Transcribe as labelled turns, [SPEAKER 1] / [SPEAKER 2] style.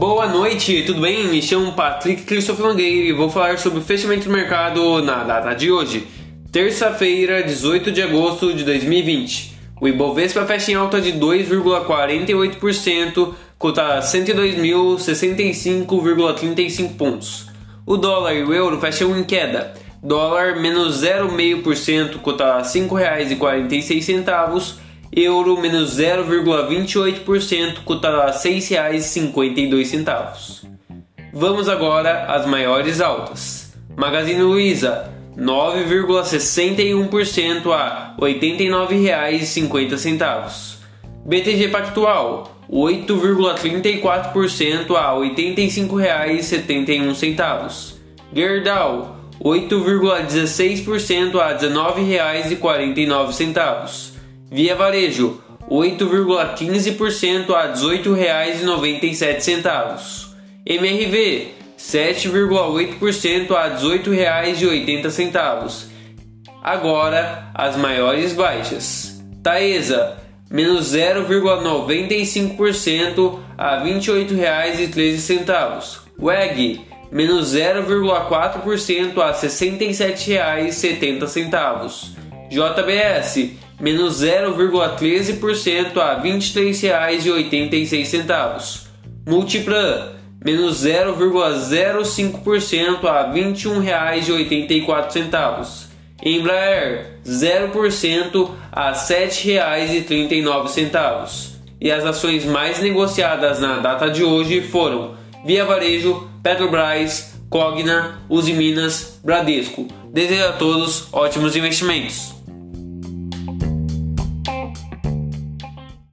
[SPEAKER 1] Boa noite, tudo bem? Me chamo Patrick Christopher Mangueira e vou falar sobre o fechamento do mercado na data de hoje, terça-feira, 18 de agosto de 2020. O Ibovespa fecha em alta de 2,48%, cota 102.065,35 pontos. O dólar e o euro fecham em queda, dólar menos 0,5%, cota R$ 5,46 euro menos 0,28%, cotada a R$ 6,52. Vamos agora às maiores altas. Magazine Luiza 9,61% a R$ 89,50. BTG Pactual 8,34% a R$ 85,71. Gerdau 8,16% a R$ 19,49. Via Varejo, 8,15% a R$ 18,97. MRV, 7,8% a R$ 18,80. Agora, as maiores baixas. Taesa, menos 0,95% a R$ 28,13. WEG, menos 0,4% a R$ 67,70. JBS, menos 0,13% a R$ 23,86. Multiplan, menos 0,05% a R$ 21,84. Embraer, 0% a R$ 7,39. E as ações mais negociadas na data de hoje foram Via Varejo, Petrobras, Cogna, Uzi Minas, Bradesco. Desejo a todos ótimos investimentos.